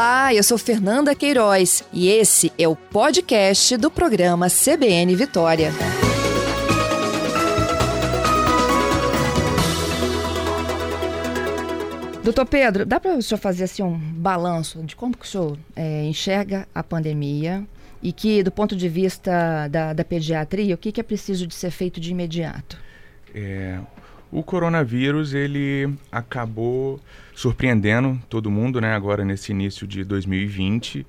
Olá, eu sou Fernanda Queiroz e esse é o podcast do programa CBN Vitória. Doutor Pedro, dá para o senhor fazer assim um balanço de como que o senhor é, enxerga a pandemia e que, do ponto de vista da, da pediatria, o que, que é preciso de ser feito de imediato? É, o coronavírus ele acabou surpreendendo todo mundo, né? Agora nesse início de 2020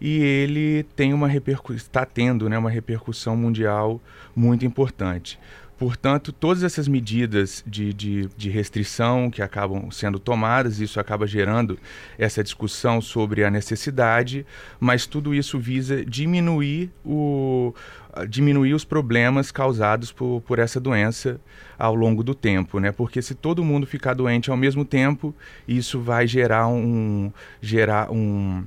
e ele tem uma está tendo, né, uma repercussão mundial muito importante. Portanto, todas essas medidas de, de, de, restrição que acabam sendo tomadas, isso acaba gerando essa discussão sobre a necessidade, mas tudo isso visa diminuir, o, diminuir os problemas causados por, por essa doença ao longo do tempo, né? Porque se todo mundo ficar doente ao mesmo tempo, isso vai gerar um, gerar um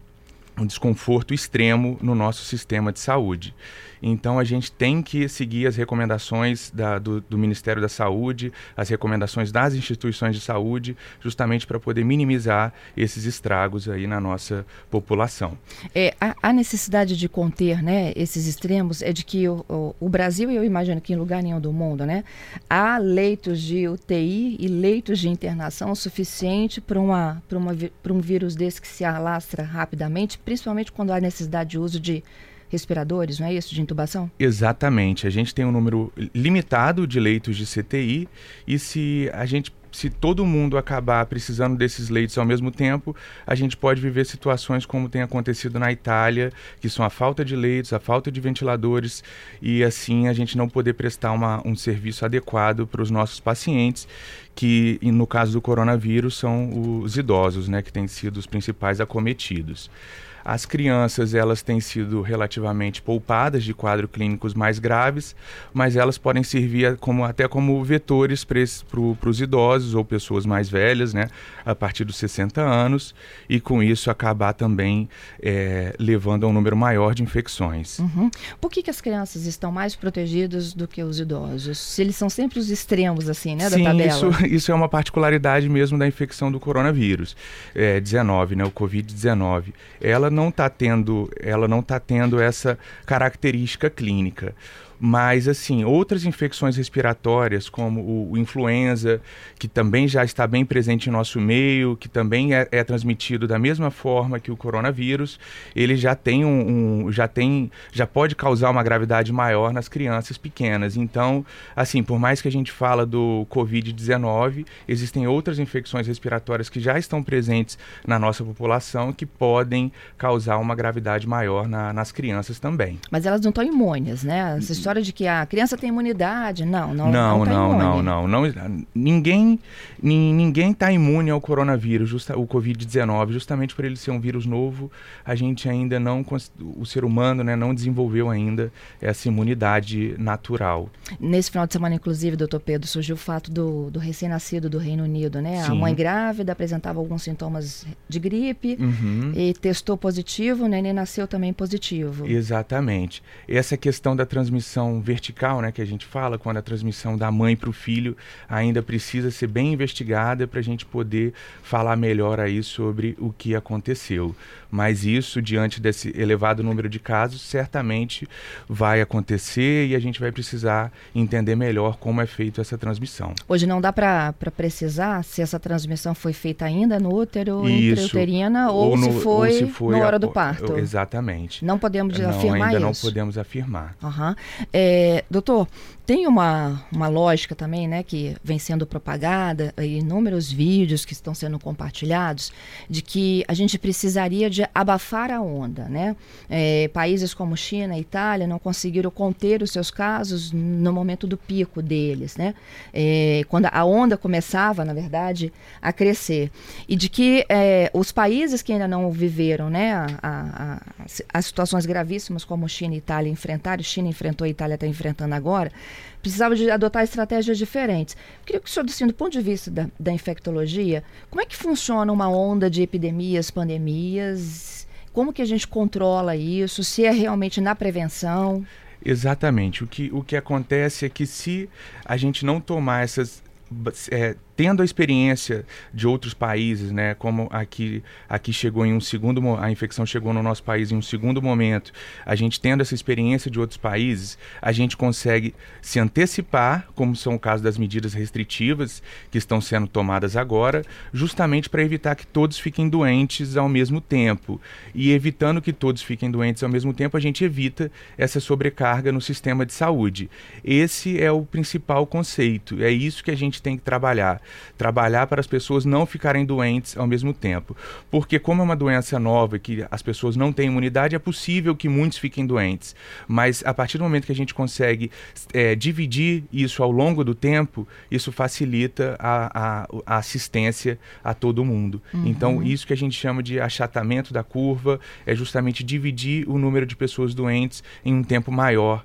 um desconforto extremo no nosso sistema de saúde. Então a gente tem que seguir as recomendações da, do, do, Ministério da Saúde, as recomendações das instituições de saúde, justamente para poder minimizar esses estragos aí na nossa população. É, a, a necessidade de conter né, esses extremos é de que o, o, o Brasil, e eu imagino que em lugar nenhum do mundo, né, há leitos de UTI e leitos de internação suficiente para um vírus desse que se alastra rapidamente, principalmente quando há necessidade de uso de respiradores, não é isso, de intubação? Exatamente. A gente tem um número limitado de leitos de CTI e se a gente se todo mundo acabar precisando desses leitos ao mesmo tempo, a gente pode viver situações como tem acontecido na Itália, que são a falta de leitos, a falta de ventiladores, e assim a gente não poder prestar uma, um serviço adequado para os nossos pacientes, que no caso do coronavírus são os idosos, né, que têm sido os principais acometidos. As crianças elas têm sido relativamente poupadas de quadros clínicos mais graves, mas elas podem servir como, até como vetores para os idosos ou pessoas mais velhas, né, a partir dos 60 anos, e com isso acabar também é, levando a um número maior de infecções. Uhum. Por que, que as crianças estão mais protegidas do que os idosos? Se eles são sempre os extremos, assim, né, da Sim, tabela? Isso, isso é uma particularidade mesmo da infecção do coronavírus, é, 19, né, o Covid-19. Ela não está tendo, ela não tá tendo essa característica clínica. Mas, assim, outras infecções respiratórias, como o, o, influenza, que também já está bem presente em nosso meio, que também é, é transmitido da mesma forma que o coronavírus, ele já tem um, um, já tem, já pode causar uma gravidade maior nas crianças pequenas. Então, assim, por mais que a gente fala do Covid-19, existem outras infecções respiratórias que já estão presentes na nossa população que podem causar uma gravidade maior na, nas crianças também. Mas elas não estão imunes, né? História de que a criança tem imunidade. Não, não, não, não, tá não, não, não, não, Ninguém, ninguém está imune ao coronavírus, justa, o Covid-19, justamente por ele ser um vírus novo. A gente ainda não, o ser humano, né, não desenvolveu ainda essa imunidade natural. Nesse final de semana, inclusive, doutor Pedro, surgiu o fato do, do recém-nascido do Reino Unido, né? Sim. A mãe grávida apresentava alguns sintomas de gripe uhum. e testou positivo, o neném nasceu também positivo. Exatamente. Essa questão da transmissão transmissão vertical, né, que a gente fala, quando a transmissão da mãe para o filho ainda precisa ser bem investigada para a gente poder falar melhor aí sobre o que aconteceu. Mas isso, diante desse elevado número de casos, certamente vai acontecer e a gente vai precisar entender melhor como é feita essa transmissão. Hoje não dá para precisar se essa transmissão foi feita ainda no útero, intrauterina, ou, ou, no, se foi, ou se foi na hora do parto. Exatamente. Não podemos não, afirmar ainda isso? não podemos afirmar. Uhum. É, doutor, tem uma, uma lógica também, né, que vem sendo propagada, inúmeros vídeos que estão sendo compartilhados, de que a gente precisaria de abafar a onda, né? É, países como China e Itália não conseguiram conter os seus casos no momento do pico deles, né? É, quando a onda começava, na verdade, a crescer. E de que é, os países que ainda não viveram, né, a, a, a, as situações gravíssimas como China e Itália enfrentaram, China enfrentou, a Itália está enfrentando agora, precisava de adotar estratégias diferentes. Queria que o senhor, assim, do ponto de vista da, da infectologia, como é que funciona uma onda de epidemias, pandemias? Como que a gente controla isso? Se é realmente na prevenção? Exatamente. O que, o que acontece é que se a gente não tomar essas é, tendo a experiência de outros países, né, como aqui aqui chegou em um segundo a infecção chegou no nosso país em um segundo momento, a gente tendo essa experiência de outros países, a gente consegue se antecipar, como são o caso das medidas restritivas que estão sendo tomadas agora, justamente para evitar que todos fiquem doentes ao mesmo tempo. E evitando que todos fiquem doentes ao mesmo tempo, a gente evita essa sobrecarga no sistema de saúde. Esse é o principal conceito. É isso que a gente tem que trabalhar trabalhar para as pessoas não ficarem doentes ao mesmo tempo. Porque, como é uma doença nova e que as pessoas não têm imunidade, é possível que muitos fiquem doentes. Mas a partir do momento que a gente consegue é, dividir isso ao longo do tempo, isso facilita a, a, a assistência a todo mundo. Uhum. Então, isso que a gente chama de achatamento da curva é justamente dividir o número de pessoas doentes em um tempo maior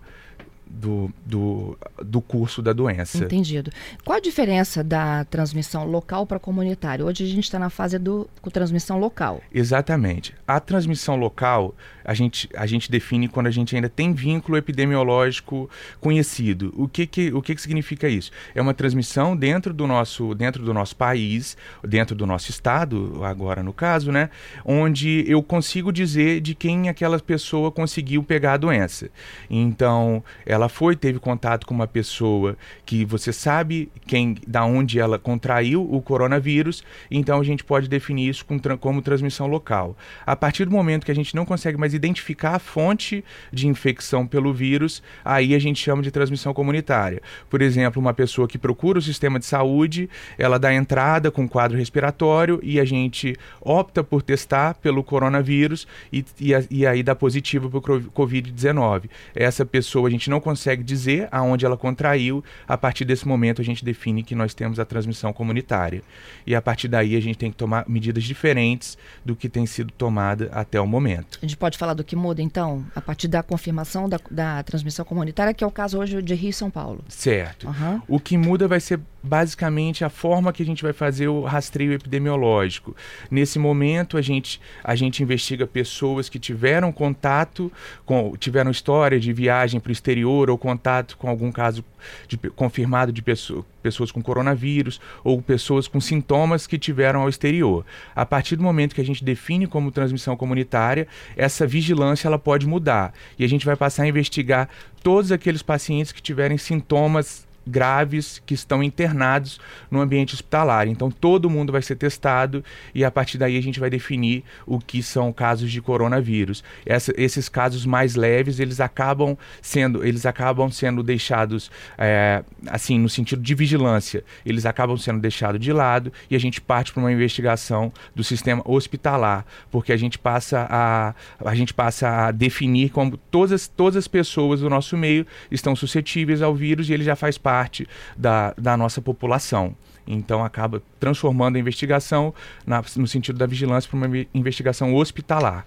do, do, do curso da doença. Entendido. Qual a diferença da transmissão local para comunitária? Hoje a gente está na fase do com transmissão local. Exatamente. A transmissão local a gente, a gente define quando a gente ainda tem vínculo epidemiológico conhecido. O que, que, o que, que significa isso? É uma transmissão dentro do, nosso, dentro do nosso país, dentro do nosso estado, agora no caso, né? Onde eu consigo dizer de quem aquela pessoa conseguiu pegar a doença. Então, ela foi, teve contato com uma pessoa que você sabe quem, da onde ela contraiu o coronavírus, então a gente pode definir isso com, como transmissão local. A partir do momento que a gente não consegue mais identificar a fonte de infecção pelo vírus, aí a gente chama de transmissão comunitária. Por exemplo, uma pessoa que procura o sistema de saúde, ela dá entrada com quadro respiratório e a gente opta por testar pelo coronavírus e, e, e aí dá positivo para o Covid-19. Essa pessoa a gente não consegue dizer aonde ela contraiu, a partir desse momento a gente define que nós temos a transmissão comunitária. E a partir daí a gente tem que tomar medidas diferentes do que tem sido tomada até o momento. A gente pode falar do que muda, então, a partir da confirmação da, da transmissão comunitária, que é o caso hoje de Rio e São Paulo. Certo. Uhum. O que muda vai ser basicamente a forma que a gente vai fazer o rastreio epidemiológico. Nesse momento, a gente, a gente investiga pessoas que tiveram contato, com, tiveram história de viagem para o exterior ou contato com algum caso de, confirmado de pessoa, pessoas com coronavírus ou pessoas com sintomas que tiveram ao exterior. A partir do momento que a gente define como transmissão comunitária, essa vigilância ela pode mudar e a gente vai passar a investigar todos aqueles pacientes que tiverem sintomas graves que estão internados no ambiente hospitalar. Então todo mundo vai ser testado e a partir daí a gente vai definir o que são casos de coronavírus. Essa, esses casos mais leves eles acabam sendo eles acabam sendo deixados é, assim no sentido de vigilância eles acabam sendo deixados de lado e a gente parte para uma investigação do sistema hospitalar porque a gente passa a a gente passa a definir como todas todas as pessoas do nosso meio estão suscetíveis ao vírus e ele já faz parte parte da, da nossa população. Então acaba transformando a investigação na, no sentido da vigilância para uma investigação hospitalar.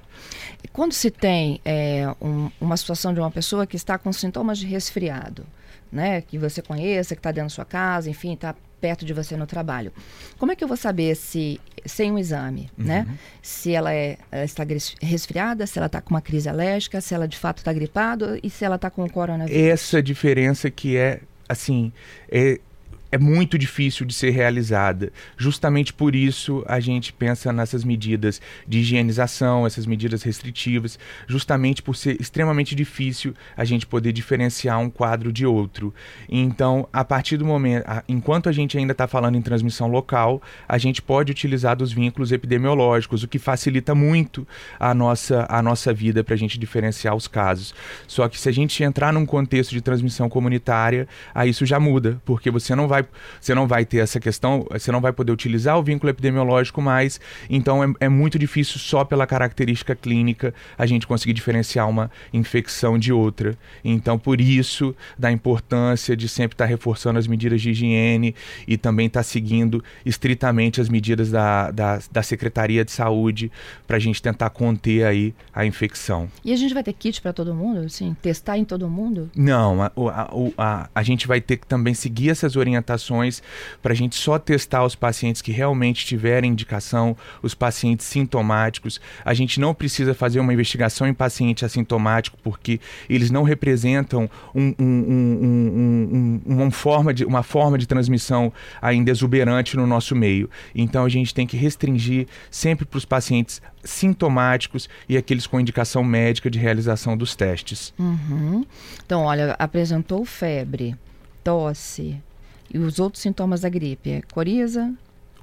Quando se tem é, um, uma situação de uma pessoa que está com sintomas de resfriado, né, que você conheça, que está dentro da sua casa, enfim, está perto de você no trabalho. Como é que eu vou saber se, sem um exame, uhum. né? Se ela, é, ela está resfriada, se ela está com uma crise alérgica, se ela de fato está gripada e se ela está com o coronavírus? Essa diferença que é assim, é, é muito difícil de ser realizada. Justamente por isso a gente pensa nessas medidas de higienização, essas medidas restritivas, justamente por ser extremamente difícil a gente poder diferenciar um quadro de outro. Então, a partir do momento, enquanto a gente ainda está falando em transmissão local, a gente pode utilizar dos vínculos epidemiológicos, o que facilita muito a nossa, a nossa vida para a gente diferenciar os casos. Só que se a gente entrar num contexto de transmissão comunitária, aí isso já muda, porque você não vai vai, você não vai ter essa questão, você não vai poder utilizar o vínculo epidemiológico mais, então é, é muito difícil só pela característica clínica a gente conseguir diferenciar uma infecção de outra. Então, por isso, da importância de sempre estar reforçando as medidas de higiene e também estar seguindo estritamente as medidas da, da, da Secretaria de Saúde para a gente tentar conter aí a infecção. E a gente vai ter kit para todo mundo, assim, testar em todo mundo? Não, a, a, a, a gente vai ter que também seguir essas orientações orientações para a gente só testar os pacientes que realmente tiverem indicação, os pacientes sintomáticos. A gente não precisa fazer uma investigação em paciente assintomático porque eles não representam um, um, um, uma, forma de, uma forma de transmissão ainda exuberante no nosso meio. Então a gente tem que restringir sempre para os pacientes sintomáticos e aqueles com indicação médica de realização dos testes. Uhum. Então, olha, apresentou febre, tosse e os outros sintomas da gripe, é coriza?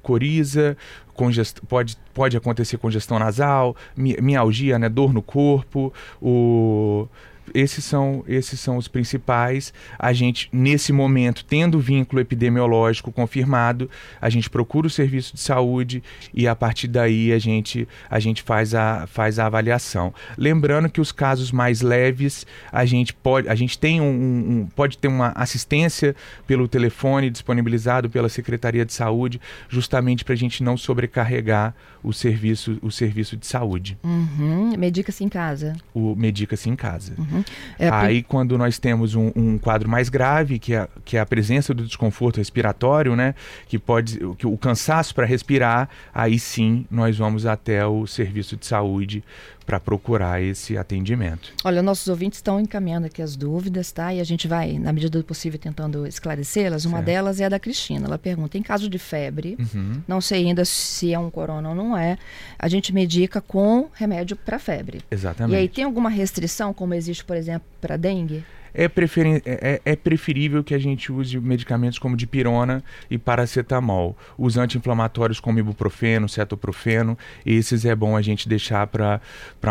Coriza, congest... pode, pode acontecer congestão nasal, mi mialgia, né, dor no corpo, o esses são, esses são os principais. A gente, nesse momento, tendo vínculo epidemiológico confirmado, a gente procura o serviço de saúde e a partir daí a gente, a gente faz, a, faz a avaliação. Lembrando que os casos mais leves, a gente pode, a gente tem um, um pode ter uma assistência pelo telefone disponibilizado pela Secretaria de Saúde, justamente para a gente não sobrecarregar o serviço, o serviço de saúde. Uhum. Medica-se em casa. O medica-se em casa. Uhum. É, Aí, quando nós temos um, um, quadro mais grave, que é, que é a presença do desconforto respiratório, né? Que pode. Que o cansaço para respirar, aí sim nós vamos até o serviço de saúde para procurar esse atendimento. Olha, nossos ouvintes estão encaminhando aqui as dúvidas, tá? E a gente vai, na medida do possível, tentando esclarecê-las. Uma certo. delas é a da Cristina. Ela pergunta: em caso de febre, uhum. não sei ainda se é um corona ou não é, a gente medica com remédio para febre. Exatamente. E aí tem alguma restrição, como existe, por exemplo, para dengue? É, preferi é, é, é, preferível que a gente use medicamentos como dipirona e paracetamol. Os anti-inflamatórios como ibuprofeno, cetoprofeno, esses é bom a gente deixar para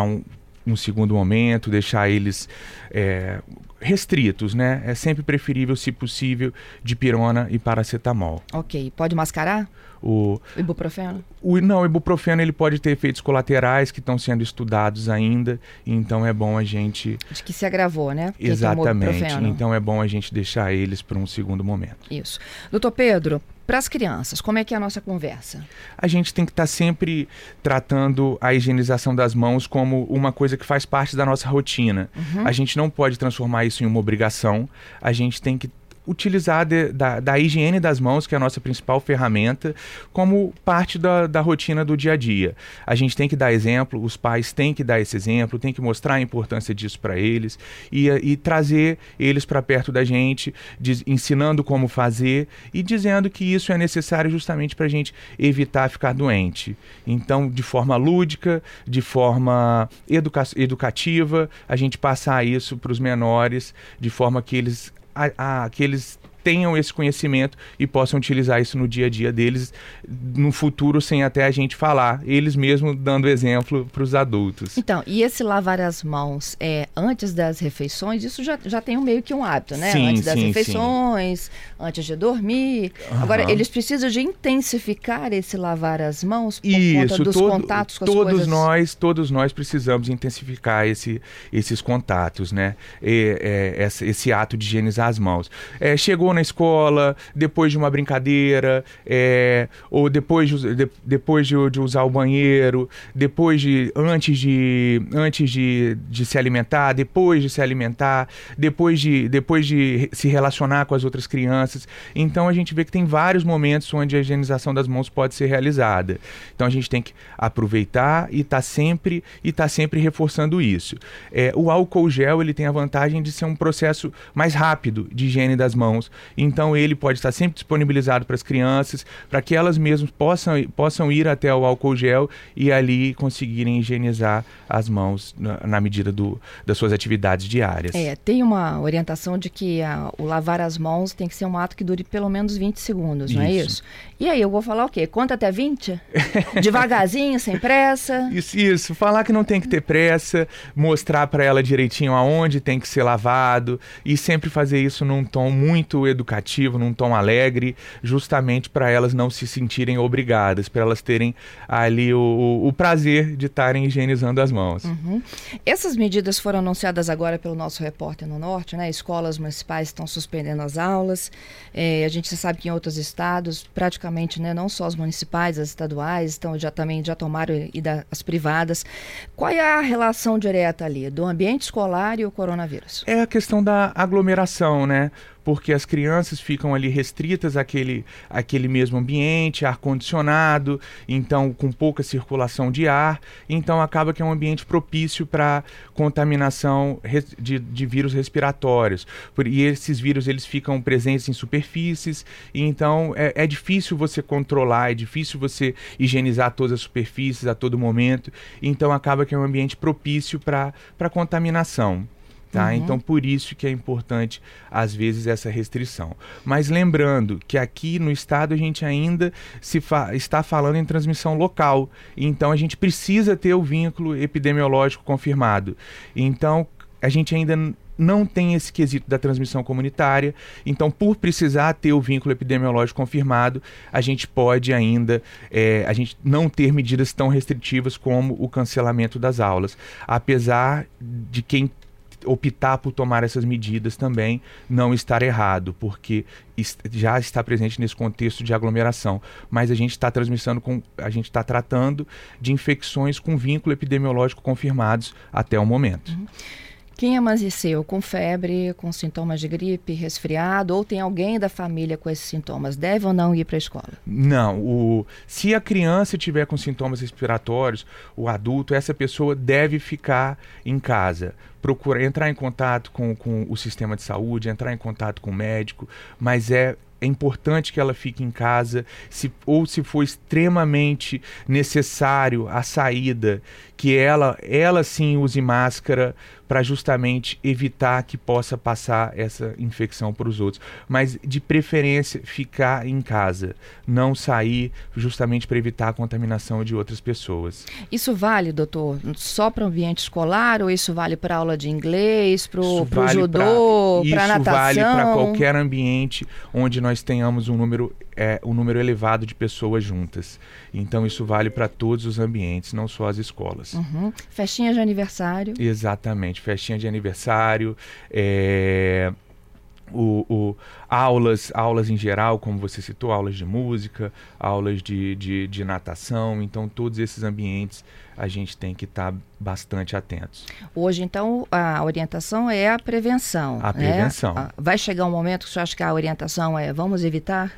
um, um segundo momento, deixar eles é, restritos, né? É sempre preferível, se possível, dipirona e paracetamol. Ok. Pode mascarar? O, ibuprofeno? O, não, o ibuprofeno ele pode ter efeitos colaterais que estão sendo estudados ainda, então é bom a gente... De que se agravou, né? Que Exatamente, então é bom a gente deixar eles para um segundo momento. Isso. Doutor Pedro, para as crianças, como é que é a nossa conversa? A gente tem que estar tá sempre tratando a higienização das mãos como uma coisa que faz parte da nossa rotina. Uhum. A gente não pode transformar isso em uma obrigação. A gente tem que utilizar de, da, da, higiene das mãos, que é a nossa principal ferramenta, como parte da, da rotina do dia a dia. A gente tem que dar exemplo, os pais têm que dar esse exemplo, tem que mostrar a importância disso para eles e, e, trazer eles para perto da gente, diz, ensinando como fazer e dizendo que isso é necessário justamente para a gente evitar ficar doente. Então, de forma lúdica, de forma educa educativa, a gente passar isso para os menores, de forma que eles a, a, que eles tenham esse conhecimento e possam utilizar isso no dia a dia deles no futuro sem até a gente falar, eles mesmos dando exemplo para os adultos. Então, e esse lavar as mãos é antes das refeições, isso já, já tem um meio que um hábito, né? Sim, antes das sim, refeições, sim. antes de dormir. Uhum. Agora, eles precisam de intensificar esse lavar as mãos por isso, conta dos todo, contatos com todos as coisas... nós, todos nós precisamos intensificar esse, esses contatos, né? E, é, esse, esse, ato de higienizar as mãos. É, chegou na escola, depois de uma brincadeira, é, ou depois, de, de, depois de, de, usar o banheiro, depois de. antes de. antes de, de se alimentar, depois de se alimentar, depois de, depois de se relacionar com as outras crianças. Então a gente vê que tem vários momentos onde a higienização das mãos pode ser realizada. Então a gente tem que aproveitar e tá sempre e tá sempre reforçando isso. É, o álcool gel ele tem a vantagem de ser um processo mais rápido de higiene das mãos. Então ele pode estar sempre disponibilizado para as crianças, para que elas mesmas possam, possam ir até o álcool gel e ali conseguirem higienizar as mãos na, na medida do, das suas atividades diárias. É, tem uma orientação de que a, o lavar as mãos tem que ser um ato que dure pelo menos 20 segundos, não é isso? E aí eu vou falar o quê? Conta até 20? Devagarzinho, sem pressa? Isso, isso. Falar que não tem que ter pressa, mostrar para ela direitinho aonde tem que ser lavado e sempre fazer isso num tom muito educativo, num tom alegre, justamente para elas não se sentirem obrigadas, para elas terem ali o, o prazer de estarem higienizando as mãos. Uhum. Essas medidas foram anunciadas agora pelo nosso repórter no Norte, né? Escolas municipais estão suspendendo as aulas. É, a gente sabe que em outros estados, praticamente, né, não só as municipais, as estaduais, estão já também já tomaram e da, as privadas. Qual é a relação direta ali do ambiente escolar e o coronavírus? É a questão da aglomeração, né? Porque as crianças ficam ali restritas àquele, àquele mesmo ambiente, ar-condicionado, então com pouca circulação de ar, então acaba que é um ambiente propício para contaminação de, de vírus respiratórios. E esses vírus eles ficam presentes em superfícies, e então é, é difícil você controlar, é difícil você higienizar todas as superfícies a todo momento, então acaba que é um ambiente propício para contaminação. Tá? Uhum. Então, por isso que é importante, às vezes, essa restrição. Mas lembrando que aqui no estado a gente ainda se fa está falando em transmissão local. Então, a gente precisa ter o vínculo epidemiológico confirmado. Então, a gente ainda não tem esse quesito da transmissão comunitária. Então, por precisar ter o vínculo epidemiológico confirmado, a gente pode ainda é, a gente não ter medidas tão restritivas como o cancelamento das aulas. Apesar de quem optar por tomar essas medidas também não estar errado, porque já está presente nesse contexto de aglomeração. Mas a gente está transmissando com. a gente está tratando de infecções com vínculo epidemiológico confirmados até o momento. Uhum. Quem amanheceu com febre, com sintomas de gripe, resfriado, ou tem alguém da família com esses sintomas, deve ou não ir para a escola? Não. O, se a criança tiver com sintomas respiratórios, o adulto, essa pessoa deve ficar em casa. Procurar entrar em contato com, com o sistema de saúde, entrar em contato com o médico, mas é é importante que ela fique em casa, se, ou se for extremamente necessário a saída, que ela, ela sim use máscara para justamente evitar que possa passar essa infecção para os outros. Mas de preferência ficar em casa, não sair justamente para evitar a contaminação de outras pessoas. Isso vale, doutor, só para o ambiente escolar ou isso vale para aula de inglês, para o vale judô, para natação? Isso vale para qualquer ambiente onde nós tenhamos um número é, um número elevado de pessoas juntas. Então isso vale para todos os ambientes, não só as escolas. Uhum. Festinha de aniversário. Exatamente, festinha de aniversário. É, o, o, aulas, aulas em geral, como você citou, aulas de música, aulas de, de, de natação. Então, todos esses ambientes a gente tem que estar tá bastante atentos. Hoje, então, a orientação é a prevenção. A né? prevenção. Vai chegar um momento que você acha que a orientação é vamos evitar?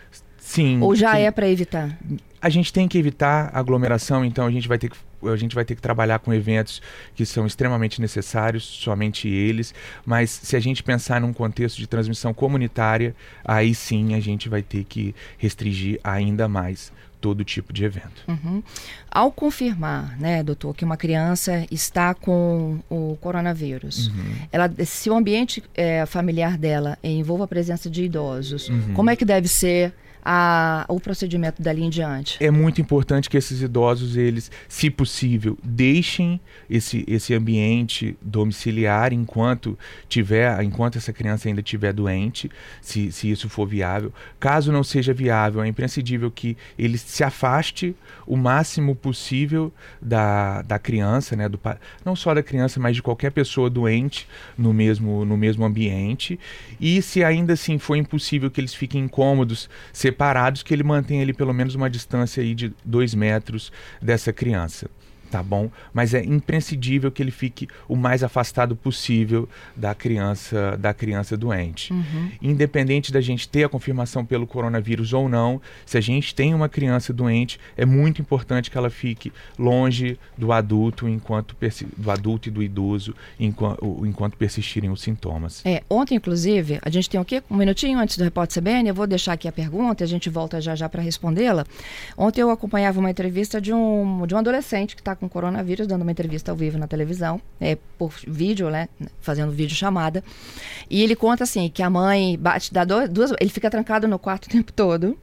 Sim. Ou já sim. é para evitar? A gente tem que evitar aglomeração, então a gente vai ter que a gente vai ter que trabalhar com eventos que são extremamente necessários, somente eles, mas se a gente pensar num contexto de transmissão comunitária, aí sim a gente vai ter que restringir ainda mais todo tipo de evento. Uhum. Ao confirmar, né, doutor, que uma criança está com o coronavírus, uhum. ela, se o ambiente é, familiar dela envolva a presença de idosos, uhum. como é que deve ser a, o procedimento dali em diante? É muito importante que esses idosos, eles, se possível, deixem esse, esse ambiente domiciliar enquanto tiver, enquanto essa criança ainda estiver doente, se, se isso for viável. Caso não seja viável, é imprescindível que ele se afaste o máximo possível da, da criança, né, do, não só da criança, mas de qualquer pessoa doente no mesmo, no mesmo ambiente. E se ainda assim for impossível que eles fiquem incômodos, separados, que ele mantenha ali pelo menos uma distância aí de dois metros dessa criança tá bom? Mas é imprescindível que ele fique o mais afastado possível da criança da criança doente. Uhum. Independente da gente ter a confirmação pelo coronavírus ou não, se a gente tem uma criança doente, é muito importante que ela fique longe do adulto enquanto do adulto e do idoso enquanto, enquanto persistirem os sintomas. É, ontem inclusive, a gente tem o quê? Um minutinho antes do repórter CBN, eu vou deixar aqui a pergunta, a gente volta já já para respondê-la. Ontem eu acompanhava uma entrevista de um de um adolescente que está com coronavírus, dando uma entrevista ao vivo na televisão, é, por vídeo, né? Fazendo vídeo chamada. E ele conta assim que a mãe bate, dá duas. Ele fica trancado no quarto o tempo todo.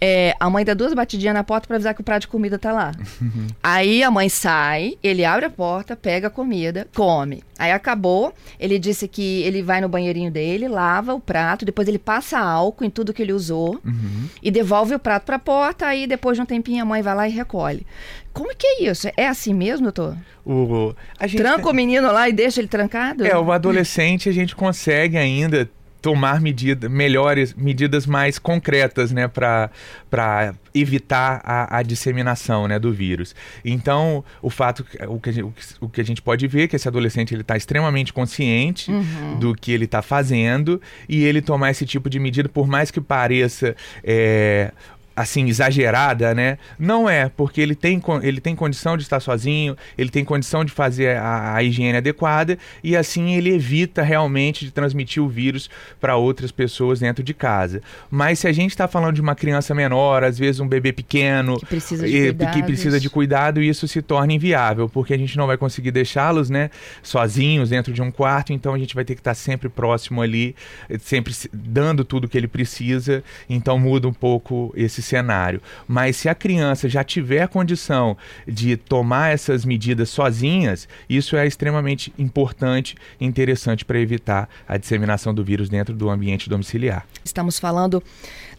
É, a mãe dá duas batidinhas na porta para avisar que o prato de comida tá lá. Aí a mãe sai, ele abre a porta, pega a comida, come. Aí acabou, ele disse que ele vai no banheirinho dele, lava o prato, depois ele passa álcool em tudo que ele usou uhum. e devolve o prato para a porta, aí depois de um tempinho a mãe vai lá e recolhe. Como que é isso? É assim mesmo, doutor? O, Tranca o menino lá e deixa ele trancado? É, o adolescente a gente consegue ainda tomar medidas melhores, medidas mais concretas, né, para evitar a, a, disseminação, né, do vírus. Então, o fato, o que, o, o que a gente pode ver é que esse adolescente ele está extremamente consciente uhum. do que ele está fazendo e ele tomar esse tipo de medida, por mais que pareça é, assim exagerada, né? Não é, porque ele tem, ele tem condição de estar sozinho, ele tem condição de fazer a, a higiene adequada e assim ele evita realmente de transmitir o vírus para outras pessoas dentro de casa. Mas se a gente está falando de uma criança menor, às vezes um bebê pequeno que precisa de, que precisa de cuidado, isso se torna inviável, porque a gente não vai conseguir deixá-los, né, sozinhos dentro de um quarto, então a gente vai ter que estar sempre próximo ali, sempre dando tudo que ele precisa. Então muda um pouco esse cenário. Mas se a criança já tiver condição de tomar essas medidas sozinhas, isso é extremamente importante e interessante para evitar a disseminação do vírus dentro do ambiente domiciliar. Estamos falando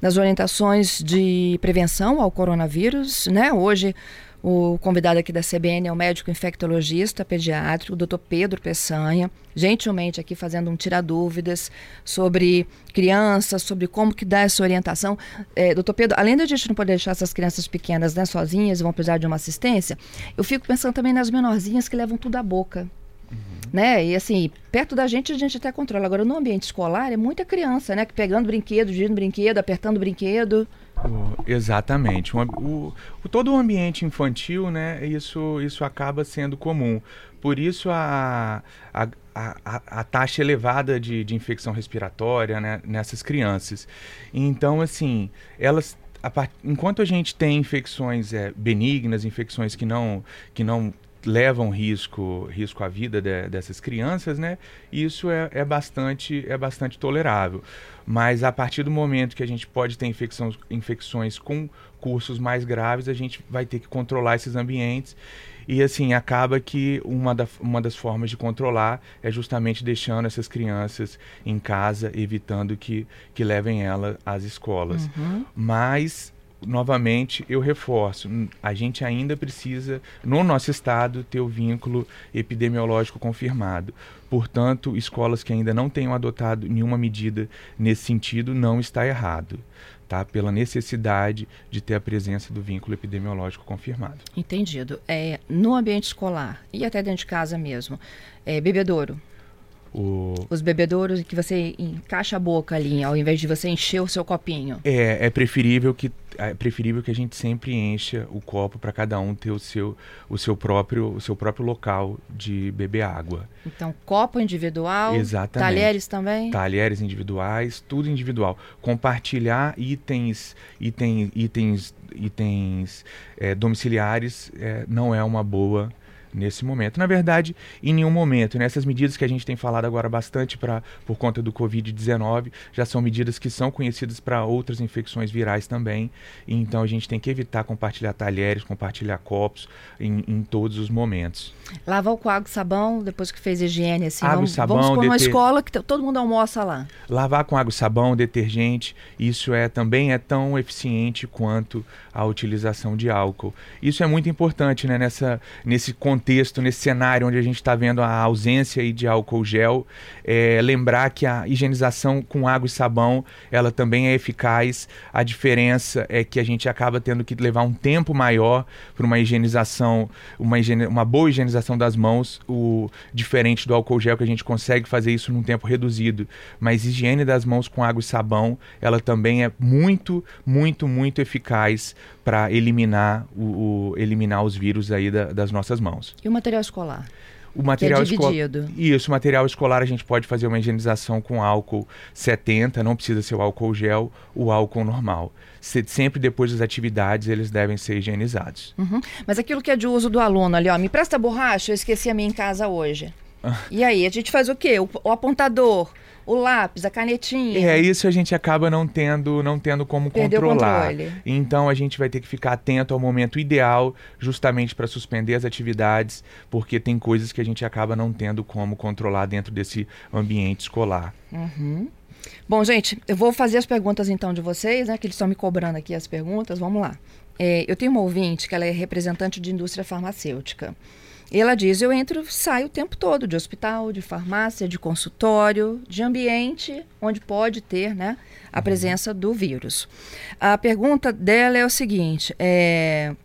das orientações de prevenção ao coronavírus, né? Hoje o convidado aqui da CBN é o médico infectologista pediátrico, o Dr. Pedro Peçanha, gentilmente aqui fazendo um tirar dúvidas sobre crianças, sobre como que dá essa orientação. É, doutor Pedro, além da gente não poder deixar essas crianças pequenas né, sozinhas e vão precisar de uma assistência, eu fico pensando também nas menorzinhas que levam tudo à boca. Uhum. Né? E assim, perto da gente a gente até controla. Agora, no ambiente escolar, é muita criança, né? Que pegando brinquedo, girando brinquedo, apertando brinquedo. Exatamente. O, o, todo o ambiente infantil, né, isso, isso acaba sendo comum. Por isso a, a, a, a taxa elevada de, de infecção respiratória né, nessas crianças. Então, assim, elas enquanto a gente tem infecções é, benignas, infecções que não, que não levam risco, risco à vida de, dessas crianças, né? Isso é, é, bastante, é bastante tolerável. Mas a partir do momento que a gente pode ter infecção, infecções com cursos mais graves, a gente vai ter que controlar esses ambientes. E assim, acaba que uma, da, uma das formas de controlar é justamente deixando essas crianças em casa, evitando que, que levem elas às escolas. Uhum. Mas novamente eu reforço, a gente ainda precisa, no nosso estado, ter o vínculo epidemiológico confirmado. Portanto, escolas que ainda não tenham adotado nenhuma medida nesse sentido, não está errado. Tá? Pela necessidade de ter a presença do vínculo epidemiológico confirmado. Entendido. É, no ambiente escolar e até dentro de casa mesmo, é, bebedouro, o... Os bebedouros que você encaixa a boca ali, ao invés de você encher o seu copinho. É, é preferível que é preferível que a gente sempre encha o copo para cada um ter o seu, o seu próprio o seu próprio local de beber água. Então, copo individual, Exatamente. talheres também? Talheres individuais, tudo individual. Compartilhar itens, itens, itens, itens é, domiciliares é, não é uma boa nesse momento. Na verdade, em nenhum momento. Nessas né? medidas que a gente tem falado agora bastante pra, por conta do Covid-19, já são medidas que são conhecidas para outras infecções virais também. então a gente tem que evitar compartilhar talheres, compartilhar copos em, em todos os momentos. Lavar com água e sabão depois que fez higiene, assim. Água vamos, e sabão, vamos deter... uma escola que todo mundo almoça lá. Lavar com água e sabão, detergente, isso é também é tão eficiente quanto a utilização de álcool. Isso é muito importante, né, nessa, nesse contexto, nesse cenário onde a gente está vendo a ausência de álcool gel, é, lembrar que a higienização com água e sabão, ela também é eficaz. A diferença é que a gente acaba tendo que levar um tempo maior para uma higienização, uma, higiene, uma boa higienização das mãos, o diferente do álcool gel que a gente consegue fazer isso num tempo reduzido. Mas higiene das mãos com água e sabão, ela também é muito, muito, muito eficaz para eliminar, o, o, eliminar os vírus aí da, das nossas mãos. E o material escolar? O material é dividido. Isso, o material escolar a gente pode fazer uma higienização com álcool 70, não precisa ser o álcool gel, o álcool normal. Se, sempre depois das atividades eles devem ser higienizados. Uhum. Mas aquilo que é de uso do aluno ali, ó, me presta borracha, eu esqueci a minha em casa hoje. e aí, a gente faz o quê? O, o apontador, o lápis, a canetinha. É, isso a gente acaba não tendo, não tendo como Perdeu controlar. Então a gente vai ter que ficar atento ao momento ideal, justamente para suspender as atividades, porque tem coisas que a gente acaba não tendo como controlar dentro desse ambiente escolar. Uhum. Bom, gente, eu vou fazer as perguntas então de vocês, né? Que eles estão me cobrando aqui as perguntas. Vamos lá. É, eu tenho uma ouvinte que ela é representante de indústria farmacêutica. E ela diz: eu entro, saio o tempo todo de hospital, de farmácia, de consultório, de ambiente onde pode ter, né, a uhum. presença do vírus. A pergunta dela é o seguinte: é,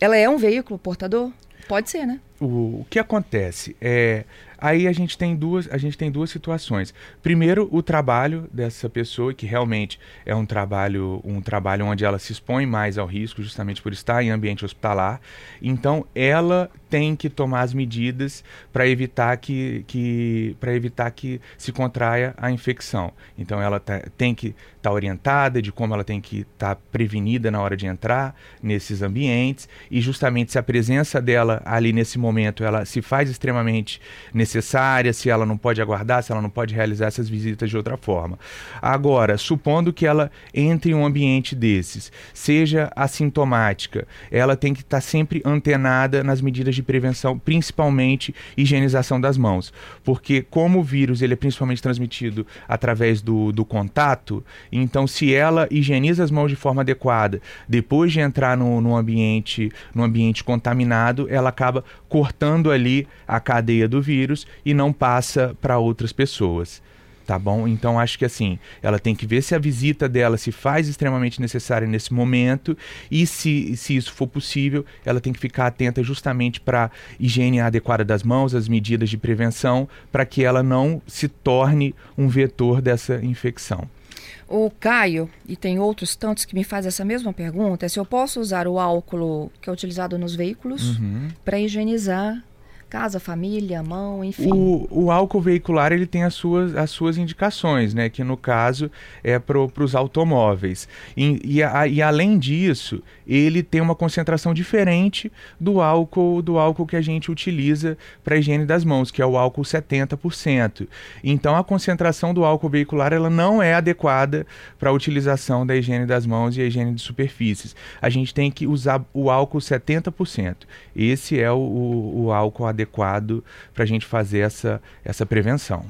ela é um veículo portador? Pode ser, né? O, o que acontece é Aí a gente tem duas, a gente tem duas situações. Primeiro, o trabalho dessa pessoa que realmente é um trabalho, um trabalho onde ela se expõe mais ao risco, justamente por estar em ambiente hospitalar. Então, ela tem que tomar as medidas para evitar que, que para evitar que se contraia a infecção. Então, ela tá, tem que estar tá orientada de como ela tem que estar tá prevenida na hora de entrar nesses ambientes e justamente se a presença dela ali nesse momento ela se faz extremamente necessária se ela não pode aguardar, se ela não pode realizar essas visitas de outra forma. Agora, supondo que ela entre em um ambiente desses, seja assintomática, ela tem que estar tá sempre antenada nas medidas de prevenção, principalmente higienização das mãos, porque como o vírus ele é principalmente transmitido através do, do contato, então se ela higieniza as mãos de forma adequada, depois de entrar no, no ambiente no ambiente contaminado, ela acaba cortando ali a cadeia do vírus e não passa para outras pessoas. Tá bom? Então acho que assim, ela tem que ver se a visita dela se faz extremamente necessária nesse momento e se, se isso for possível, ela tem que ficar atenta justamente para higiene adequada das mãos, as medidas de prevenção, para que ela não se torne um vetor dessa infecção. O Caio, e tem outros tantos que me fazem essa mesma pergunta, é se eu posso usar o álcool que é utilizado nos veículos uhum. para higienizar casa, família, mão, enfim. O, o álcool veicular ele tem as suas, as suas indicações, né? Que no caso é para os automóveis. E, e, a, e, além disso, ele tem uma concentração diferente do álcool do álcool que a gente utiliza para higiene das mãos, que é o álcool 70%. Então a concentração do álcool veicular ela não é adequada para a utilização da higiene das mãos e a higiene de superfícies. A gente tem que usar o álcool 70%. Esse é o, o, o álcool adequado adequado para a gente fazer essa, essa prevenção.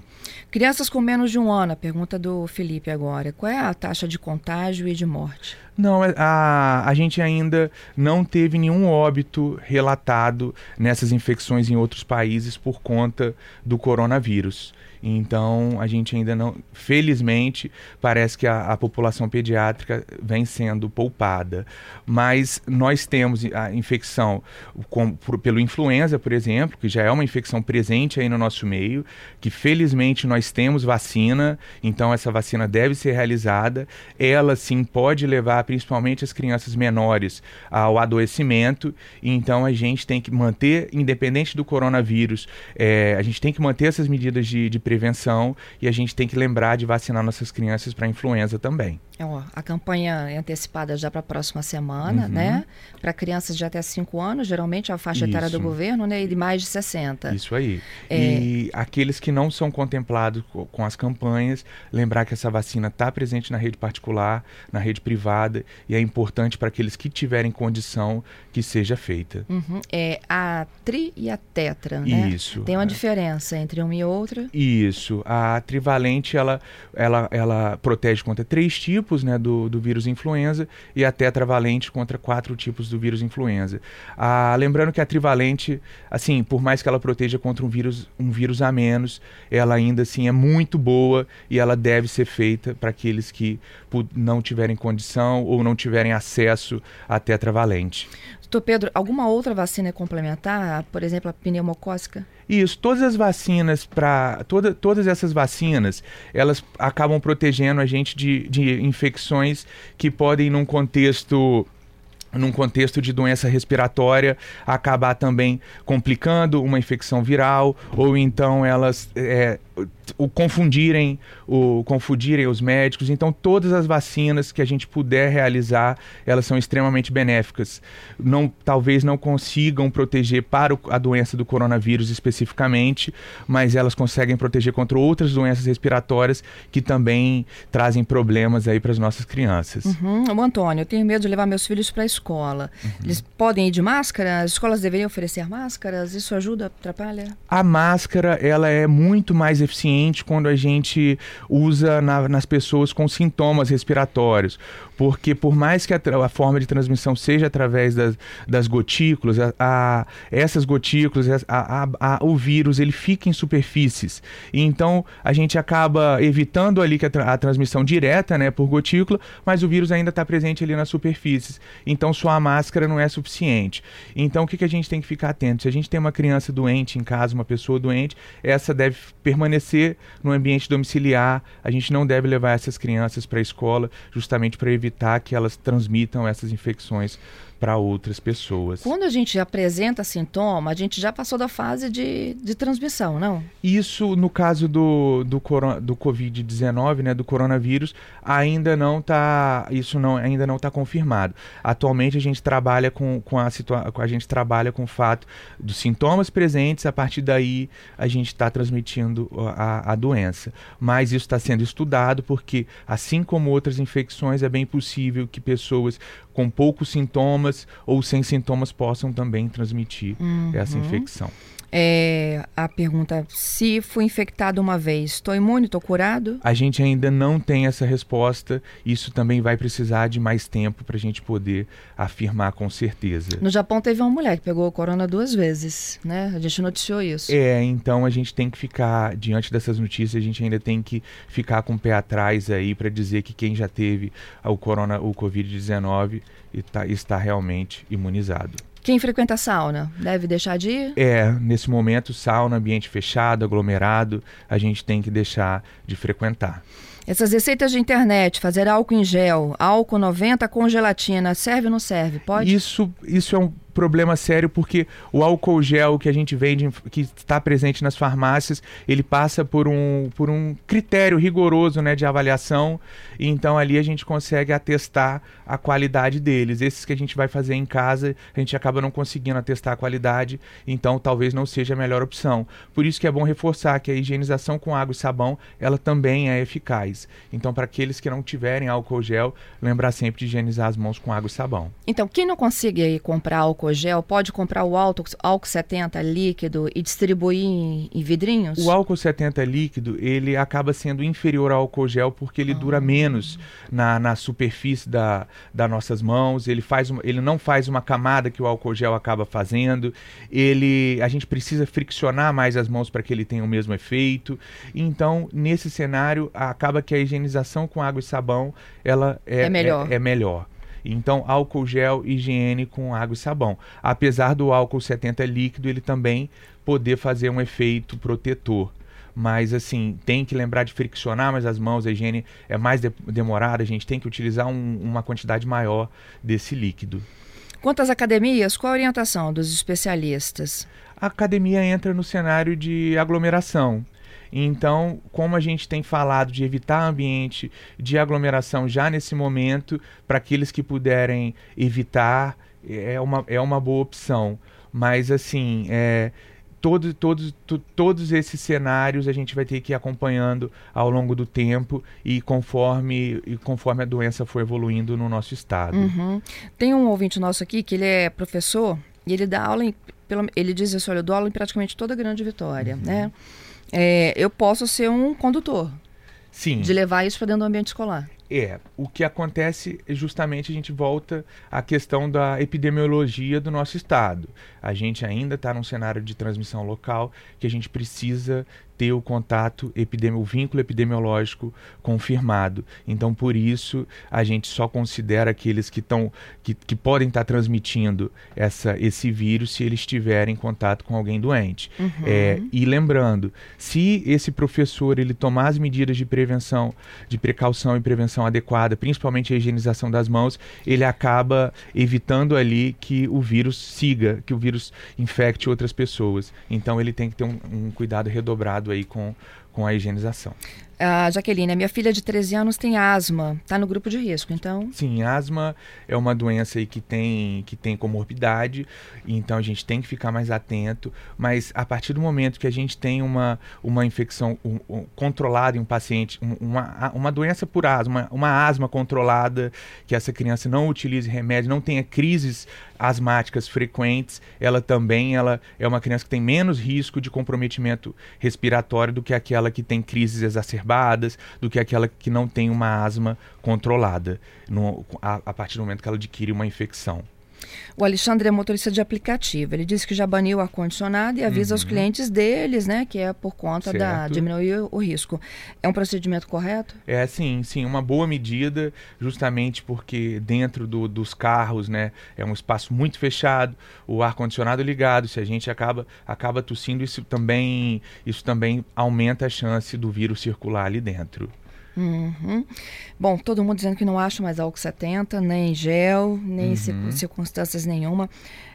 Crianças com menos de um ano, a pergunta do Felipe agora. Qual é a taxa de contágio e de morte? Não, é, a, a gente ainda não teve nenhum óbito relatado nessas infecções em outros países por conta do coronavírus. Então, a gente ainda não. Felizmente, parece que a, a, população pediátrica vem sendo poupada. Mas nós temos a infecção com, por, pelo influenza, por exemplo, que já é uma infecção presente aí no nosso meio, que felizmente nós temos vacina, então essa vacina deve ser realizada. Ela sim pode levar principalmente as crianças menores ao adoecimento. Então a gente tem que manter, independente do coronavírus, é, a gente tem que manter essas medidas de, de prevenção e a gente tem que lembrar de vacinar nossas crianças para influenza também. É, ó, a campanha é antecipada já para a próxima semana, uhum. né? Para crianças de até 5 anos, geralmente a faixa Isso. etária do governo, né? E de mais de 60. Isso aí. É... E aqueles que não são contemplados com as campanhas, lembrar que essa vacina está presente na rede particular, na rede privada, e é importante para aqueles que tiverem condição que seja feita. Uhum. É a tri e a tetra, né? Isso. Tem uma é. diferença entre uma e outra? Isso. A trivalente, ela, ela, ela protege contra três tipos tipos né, do, do vírus influenza e a tetravalente contra quatro tipos do vírus influenza. Ah, lembrando que a trivalente, assim, por mais que ela proteja contra um vírus, um vírus a menos, ela ainda assim é muito boa e ela deve ser feita para aqueles que não tiverem condição ou não tiverem acesso à tetravalente. Doutor Pedro, alguma outra vacina complementar, por exemplo, a pneumocócica? Isso, todas as vacinas para toda, todas essas vacinas, elas acabam protegendo a gente de, de infecções que podem num contexto num contexto de doença respiratória, acabar também complicando uma infecção viral, ou então elas é, o confundirem, o confundirem os médicos. Então, todas as vacinas que a gente puder realizar, elas são extremamente benéficas. Não, talvez não consigam proteger para o, a doença do coronavírus especificamente, mas elas conseguem proteger contra outras doenças respiratórias que também trazem problemas aí para as nossas crianças. Uhum. O Antônio, eu tenho medo de levar meus filhos para a escola. Uhum. Eles podem ir de máscara? As escolas deveriam oferecer máscaras? Isso ajuda, atrapalha? A máscara, ela é muito mais eficiente quando a gente usa na, nas pessoas com sintomas respiratórios. Porque por mais que a, a forma de transmissão seja através das, das gotículas, a, a, essas gotículas, a, o vírus, ele fica em superfícies. Então a gente acaba evitando ali que a, transmissão direta, né, por gotícula, mas o vírus ainda está presente ali nas superfícies. Então só a máscara não é suficiente. Então o que, que a gente tem que ficar atento? Se a gente tem uma criança doente em casa, uma pessoa doente, essa deve permanecer no ambiente domiciliar. A gente não deve levar essas crianças para a escola justamente para evitar evitar que elas transmitam essas infecções para outras pessoas. Quando a gente apresenta sintoma, a gente já passou da fase de, de transmissão, não? Isso, no caso do, do, do Covid-19, né, do coronavírus, ainda não está isso não, ainda não está confirmado. Atualmente a gente trabalha com, com a situação, a gente trabalha com o fato dos sintomas presentes, a partir daí a gente está transmitindo a, a doença. Mas isso está sendo estudado porque, assim como outras infecções, é bem possível que pessoas com poucos sintomas ou sem sintomas possam também transmitir uhum. essa infecção. É, a pergunta: se fui infectado uma vez, estou imune, estou curado? A gente ainda não tem essa resposta. Isso também vai precisar de mais tempo para a gente poder afirmar com certeza. No Japão teve uma mulher que pegou o corona duas vezes, né? A gente noticiou isso. É, então a gente tem que ficar diante dessas notícias. A gente ainda tem que ficar com o pé atrás aí para dizer que quem já teve o corona, o covid-19 está, está realmente imunizado. Quem frequenta sauna deve deixar de ir? É, nesse momento, sauna, ambiente fechado, aglomerado, a gente tem que deixar de frequentar. Essas receitas de internet, fazer álcool em gel, álcool 90 com gelatina, serve ou não serve? Pode? Isso, isso é um problema sério porque o álcool gel que a gente vende, que está presente nas farmácias, ele passa por um, por um critério rigoroso né, de avaliação. Então ali a gente consegue atestar a qualidade deles. Esses que a gente vai fazer em casa, a gente acaba não conseguindo atestar a qualidade, então talvez não seja a melhor opção. Por isso que é bom reforçar que a higienização com água e sabão, ela também é eficaz. Então, para aqueles que não tiverem álcool gel, lembrar sempre de higienizar as mãos com água e sabão. Então, quem não consegue comprar álcool álcool pode comprar o álcool, álcool 70 líquido e distribuir em, em, vidrinhos? O álcool 70 líquido, ele acaba sendo inferior ao álcool gel porque ele ah. dura menos na, na superfície da, das nossas mãos, ele, faz uma, ele não faz uma camada que o álcool gel acaba fazendo, ele, a gente precisa friccionar mais as mãos para que ele tenha o mesmo efeito. Então, nesse cenário, acaba que a higienização com água e sabão, ela é, é melhor. É, é melhor. Então, álcool gel, higiene com água e sabão. Apesar do álcool 70 líquido, ele também poder fazer um efeito protetor. Mas, assim, tem que lembrar de friccionar mais as mãos, a higiene é mais de demorada, a gente tem que utilizar um, uma quantidade maior desse líquido. Quanto às academias, qual a orientação dos especialistas? A academia entra no cenário de aglomeração. Então, como a gente tem falado de evitar ambiente de aglomeração já nesse momento, para aqueles que puderem evitar, é uma, é uma boa opção. Mas, assim, é, todo, todos, to, todos esses cenários a gente vai ter que ir acompanhando ao longo do tempo e conforme, e conforme a doença for evoluindo no nosso estado. Uhum. Tem um ouvinte nosso aqui que ele é professor e ele dá aula em, pelo, ele diz assim, olha, eu dou aula em praticamente toda a grande vitória, uhum. né? É, eu posso ser um condutor. Sim. De levar isso para dentro do ambiente escolar. É, o que acontece é justamente a gente volta à questão da epidemiologia do nosso estado. A gente ainda está num cenário de transmissão local que a gente precisa ter o contato epidemiológico, o vínculo epidemiológico confirmado. Então, por isso, a gente só considera aqueles que, estão que, que podem estar tá transmitindo essa, esse vírus se eles estiverem em contato com alguém doente. Uhum. É, e lembrando, se esse professor ele tomar as medidas de prevenção, de precaução e prevenção adequada, principalmente a higienização das mãos, ele acaba evitando ali que o vírus siga, que o vírus infecte outras pessoas. Então, ele tem que ter um, um cuidado redobrado aí com, com a higienização. A Jaqueline, a minha filha de 13 anos tem asma, está no grupo de risco, então? Sim, asma é uma doença aí que tem, que tem comorbidade, então a gente tem que ficar mais atento, mas a partir do momento que a gente tem uma, uma infecção um, um, controlada em um paciente, um, uma, uma doença por asma, uma asma controlada, que essa criança não utilize remédio, não tenha crises asmáticas frequentes, ela também ela é uma criança que tem menos risco de comprometimento respiratório do que aquela que tem crises exacerbadas exacerbadas do que aquela que não tem uma asma controlada no, a, a partir do momento que ela adquire uma infecção. O Alexandre é motorista de aplicativo. Ele disse que já baniu o ar-condicionado e avisa uhum. aos clientes deles, né, que é por conta certo. da diminuir o risco. É um procedimento correto? É, sim, sim, uma boa medida, justamente porque dentro do, dos carros, né, é um espaço muito fechado, o ar-condicionado ligado. Se a gente acaba acaba tossindo, isso também isso também aumenta a chance do vírus circular ali dentro. Uhum. Bom, todo mundo dizendo que não acha mais álcool 70, nem gel, nem uhum. circunstâncias nenhuma.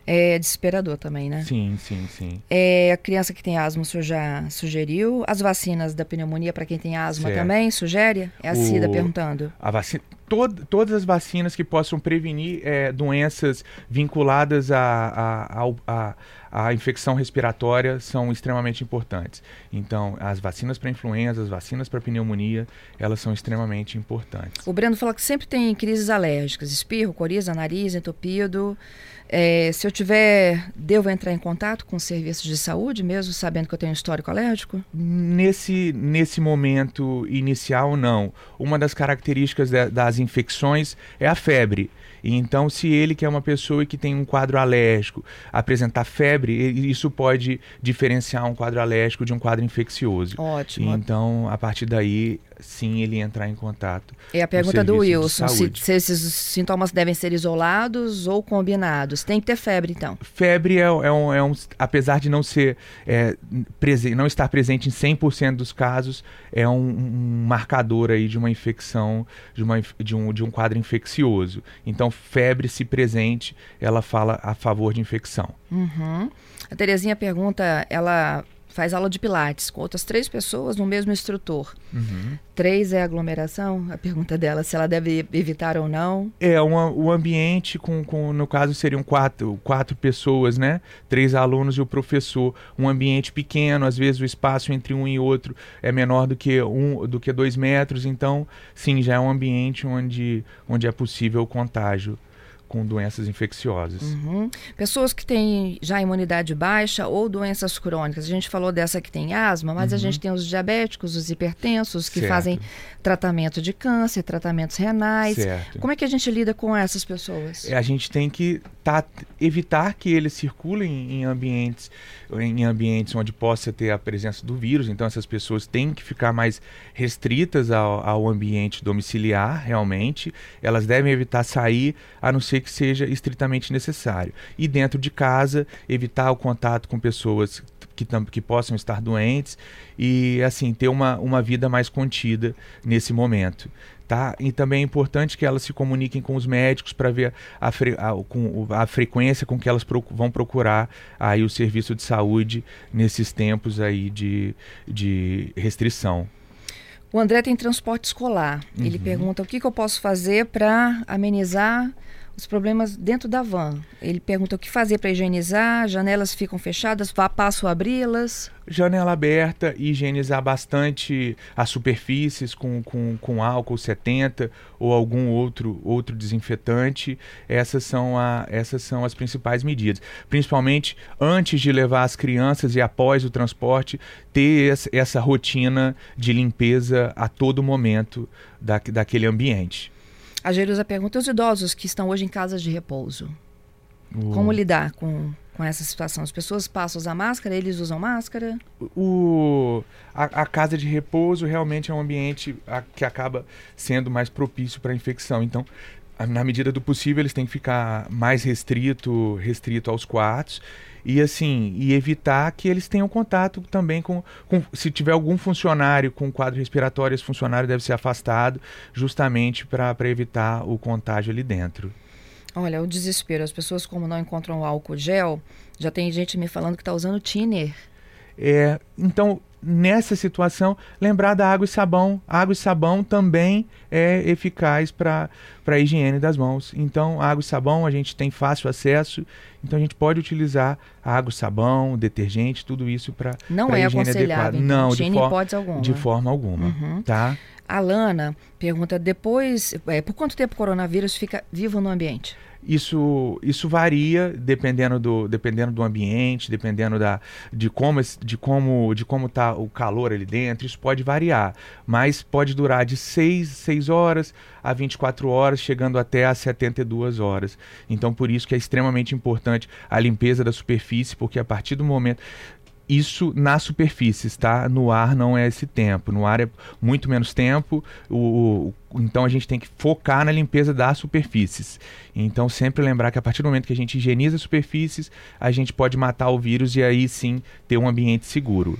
É desesperador também, né? Sim, sim, sim. É, a criança que tem asma, o senhor já sugeriu. As vacinas da pneumonia para quem tem asma certo. também, sugere? É a o... Cida perguntando. A vacina, tod, todas as vacinas que possam prevenir é, doenças vinculadas a, a, a, a, a infecção respiratória são extremamente importantes. Então, as vacinas para influenza, as vacinas para pneumonia, elas são extremamente importantes. O Breno fala que sempre tem crises alérgicas, espirro, coriza, nariz entupido. É, se eu tiver, devo entrar em contato com serviços de saúde, mesmo sabendo que eu tenho um histórico alérgico? Nesse, nesse momento inicial, não. Uma das características de, das infecções é a febre. Então, se ele que é uma pessoa que tem um quadro alérgico apresentar febre, isso pode diferenciar um quadro alérgico de um quadro infeccioso. Ótimo. Então, a partir daí, sim ele entrar em contato. É a pergunta do Wilson, se, se, esses sintomas devem ser isolados ou combinados. Tem que ter febre, então. Febre é, é, um, é um, apesar de não ser é, presen não estar presente em 100% dos casos, é um, um, marcador aí de uma infecção, de, uma, de, um, de um quadro infeccioso. Então, febre, se presente, ela fala a favor de infecção. Uhum. A Terezinha pergunta, ela faz aula de pilates com outras três pessoas no mesmo instrutor. Uhum. Três é aglomeração? A pergunta dela, se ela deve evitar ou não. É, uma, o ambiente, com, com, no caso seriam quatro, quatro pessoas, né? Três alunos e o professor. Um ambiente pequeno, às vezes o espaço entre um e outro é menor do que, um, do que dois metros. Então, sim, já é um ambiente onde, onde é possível o contágio com doenças infecciosas. Uhum. Pessoas que têm já imunidade baixa ou doenças crônicas. A gente falou dessa que tem asma, mas uhum. a gente tem os diabéticos, os hipertensos que certo. fazem tratamento de câncer, tratamentos renais. Certo. Como é que a gente lida com essas pessoas? É, a gente tem que tá, evitar que eles circulem em ambientes, em ambientes onde possa ter a presença do vírus. Então essas pessoas têm que ficar mais restritas ao, ao ambiente domiciliar, realmente. Elas devem evitar sair, a não ser que seja estritamente necessário. E dentro de casa, evitar o contato com pessoas que, que possam estar doentes e assim ter uma, uma vida mais contida nesse momento. Tá? E também é importante que elas se comuniquem com os médicos para ver a, fre a, com, a frequência com que elas vão procurar aí o serviço de saúde nesses tempos aí de, de restrição. O André tem transporte escolar. Uhum. Ele pergunta o que, que eu posso fazer para amenizar os problemas dentro da van. Ele pergunta o que fazer para higienizar, janelas ficam fechadas, passo a abri-las. Janela aberta, higienizar bastante as superfícies com, com, com álcool 70 ou algum outro, outro desinfetante. Essas são, a, essas são as principais medidas. Principalmente antes de levar as crianças e após o transporte, ter essa rotina de limpeza a todo momento da, daquele ambiente. A Jerusa pergunta: os idosos que estão hoje em casas de repouso, como lidar com, com essa situação? As pessoas passam a usar máscara, eles usam máscara? O, a, a casa de repouso realmente é um ambiente a, que acaba sendo mais propício para a infecção. Então, na medida do possível, eles têm que ficar mais restrito, restrito aos quartos e assim e evitar que eles tenham contato também com, com se tiver algum funcionário com quadro respiratório, esse funcionário deve ser afastado justamente para evitar o contágio ali dentro. Olha, o desespero. As pessoas, como não encontram álcool gel, já tem gente me falando que está usando thinner. É, então, nessa situação, lembrar da água e sabão. Água e sabão também é eficaz para a higiene das mãos. Então, água e sabão a gente tem fácil acesso, então a gente pode utilizar água, sabão, detergente, tudo isso para Não é aconselhável. Então, Não, de, hipótese alguma. De forma alguma, uhum. tá? A Lana pergunta, depois, é, por quanto tempo o coronavírus fica vivo no ambiente? Isso, isso varia dependendo do, dependendo do ambiente, dependendo da, de como de como de como tá o calor ali dentro, isso pode variar, mas pode durar de 6, 6 horas a 24 horas, chegando até a 72 horas. Então por isso que é extremamente importante a limpeza da superfície, porque a partir do momento isso na superfície, está? No ar não é esse tempo. No ar é muito menos tempo. O, o, então a gente tem que focar na limpeza das superfícies. Então sempre lembrar que a partir do momento que a gente higieniza as superfícies, a gente pode matar o vírus e aí sim ter um ambiente seguro.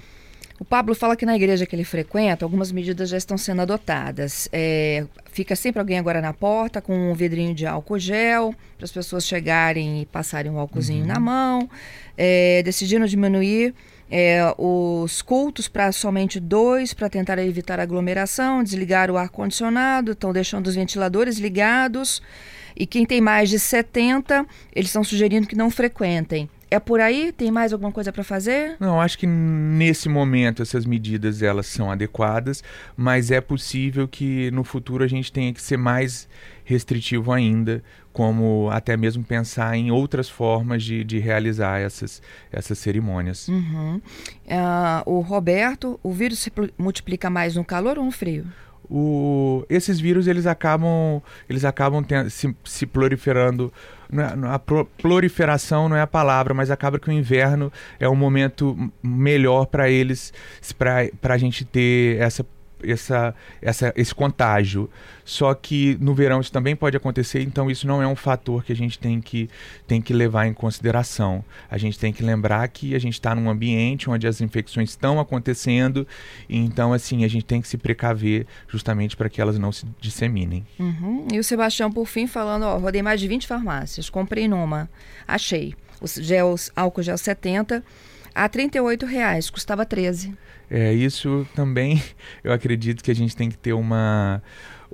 O Pablo fala que na igreja que ele frequenta, algumas medidas já estão sendo adotadas. É, fica sempre alguém agora na porta com um vidrinho de álcool gel, para as pessoas chegarem e passarem um álcoolzinho uhum. na mão. É, decidiram diminuir é, os cultos para somente dois, para tentar evitar aglomeração, desligar o ar-condicionado, estão deixando os ventiladores ligados. E quem tem mais de 70, eles estão sugerindo que não frequentem. É por aí? Tem mais alguma coisa para fazer? Não, acho que nesse momento essas medidas elas são adequadas, mas é possível que no futuro a gente tenha que ser mais restritivo ainda, como até mesmo pensar em outras formas de, de realizar essas, essas cerimônias. Uhum. Uh, o Roberto, o vírus se multiplica mais no calor ou no frio? O, esses vírus eles acabam eles acabam ten, se, se proliferando. É, a proliferação não é a palavra mas acaba que o inverno é um momento melhor para eles para a gente ter essa essa, essa, esse contágio. Só que no verão isso também pode acontecer, então isso não é um fator que a gente tem que, tem que levar em consideração. A gente tem que lembrar que a gente está num ambiente onde as infecções estão acontecendo, então assim, a gente tem que se precaver justamente para que elas não se disseminem. Uhum. E o Sebastião, por fim, falando, ó, rodei mais de 20 farmácias, comprei numa, achei. Os gel, álcool gel 70 a 38 reais, custava 13. É, isso também eu acredito que a gente tem que ter uma,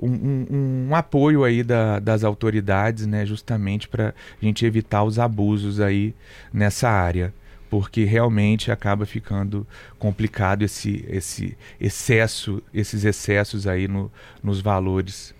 um, um, um apoio aí da, das autoridades, né, justamente para a gente evitar os abusos aí nessa área porque realmente acaba ficando complicado esse, esse excesso, esses excessos aí no, nos valores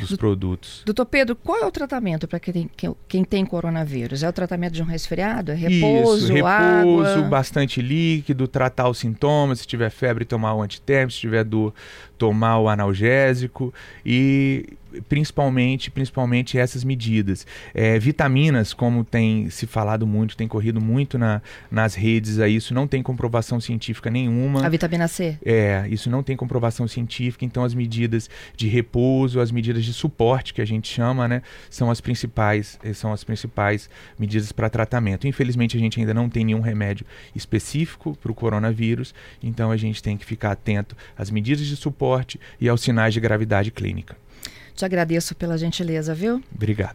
dos do, produtos. Doutor Pedro, qual é o tratamento para quem, quem, tem coronavírus? É o tratamento de um resfriado? É repouso, Isso, repouso, água? bastante líquido, tratar os sintomas, se tiver febre, tomar o antitérmico, se tiver dor, tomar o analgésico e principalmente principalmente essas medidas. É, vitaminas como tem se falado muito tem corrido muito na, nas redes aí isso não tem comprovação científica nenhuma. A vitamina C? É isso não tem comprovação científica então as medidas de repouso as medidas de suporte que a gente chama né são as principais eh, são as principais medidas para tratamento. Infelizmente a gente ainda não tem nenhum remédio específico para o coronavírus então a gente tem que ficar atento às medidas de suporte e aos sinais de gravidade clínica te agradeço pela gentileza, viu? Obrigado.